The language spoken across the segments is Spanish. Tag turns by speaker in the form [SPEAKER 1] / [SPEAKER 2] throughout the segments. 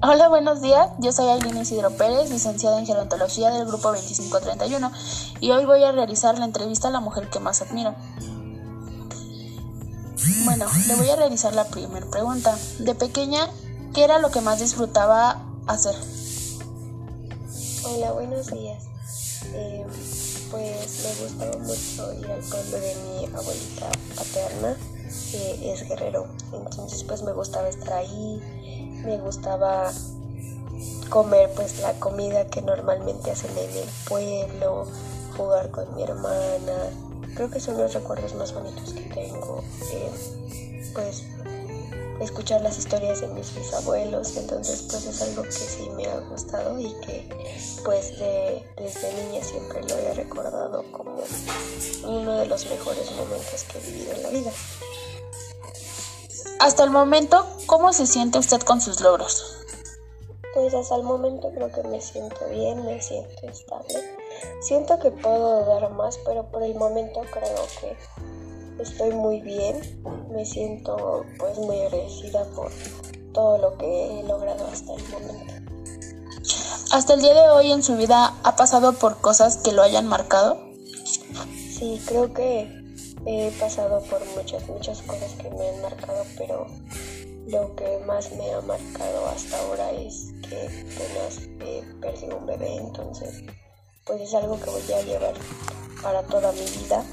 [SPEAKER 1] Hola, buenos días. Yo soy Aileen Isidro Pérez, licenciada en Gerontología del Grupo 2531, y hoy voy a realizar la entrevista a la mujer que más admiro. Bueno, le voy a realizar la primera pregunta. De pequeña, ¿qué era lo que más disfrutaba hacer?
[SPEAKER 2] Hola, buenos días. Eh, pues me gustaba mucho ir al pueblo de mi abuelita paterna, que es guerrero. Entonces pues me gustaba estar ahí, me gustaba comer pues la comida que normalmente hacen en el pueblo, jugar con mi hermana. Creo que son los recuerdos más bonitos que tengo. Eh, pues escuchar las historias de mis bisabuelos, entonces pues es algo que sí me ha gustado y que pues de, desde niña siempre lo he recordado como uno de los mejores momentos que he vivido en la vida.
[SPEAKER 1] Hasta el momento, ¿cómo se siente usted con sus logros?
[SPEAKER 2] Pues hasta el momento creo que me siento bien, me siento estable. Siento que puedo dar más, pero por el momento creo que estoy muy bien, me siento pues muy agradecida por todo lo que he logrado hasta el momento.
[SPEAKER 1] ¿Hasta el día de hoy en su vida ha pasado por cosas que lo hayan marcado?
[SPEAKER 2] Sí, creo que he pasado por muchas, muchas cosas que me han marcado, pero lo que más me ha marcado hasta ahora es que apenas eh, perdí un bebé, entonces pues es algo que voy a llevar para toda mi vida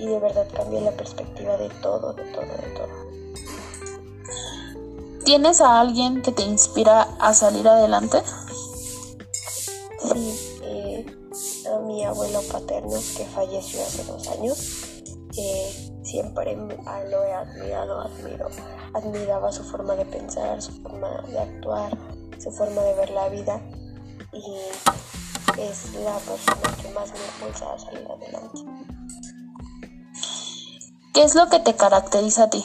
[SPEAKER 2] y de verdad cambia la perspectiva de todo, de todo, de todo.
[SPEAKER 1] ¿Tienes a alguien que te inspira a salir adelante?
[SPEAKER 2] Sí, eh, a mi abuelo paterno que falleció hace dos años. Eh, siempre lo he admirado, admiro, admiraba su forma de pensar, su forma de actuar, su forma de ver la vida y es la persona que más me impulsa a salir adelante.
[SPEAKER 1] ¿Qué es lo que te caracteriza a ti?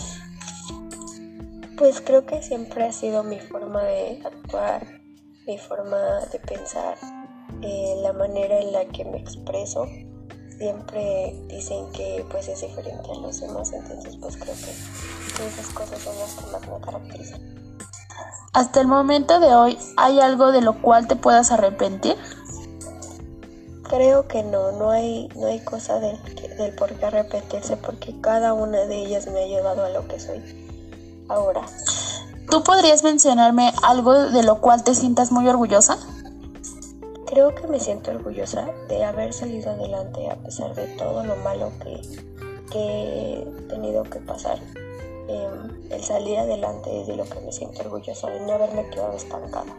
[SPEAKER 2] Pues creo que siempre ha sido mi forma de actuar, mi forma de pensar, eh, la manera en la que me expreso. Siempre dicen que pues es diferente a los demás, entonces pues creo que esas cosas son las que más me caracterizan.
[SPEAKER 1] Hasta el momento de hoy, ¿hay algo de lo cual te puedas arrepentir?
[SPEAKER 2] Creo que no, no hay, no hay cosa del, del por qué arrepentirse porque cada una de ellas me ha llevado a lo que soy ahora.
[SPEAKER 1] ¿Tú podrías mencionarme algo de lo cual te sientas muy orgullosa?
[SPEAKER 2] Creo que me siento orgullosa de haber salido adelante a pesar de todo lo malo que, que he tenido que pasar. Em, el salir adelante es de lo que me siento orgullosa, de no haberme quedado estancada.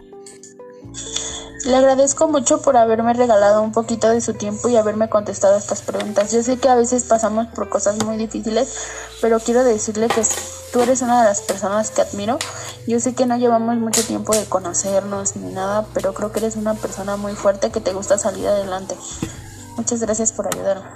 [SPEAKER 1] Le agradezco mucho por haberme regalado un poquito de su tiempo y haberme contestado estas preguntas. Yo sé que a veces pasamos por cosas muy difíciles, pero quiero decirle que tú eres una de las personas que admiro. Yo sé que no llevamos mucho tiempo de conocernos ni nada, pero creo que eres una persona muy fuerte que te gusta salir adelante. Muchas gracias por ayudarme.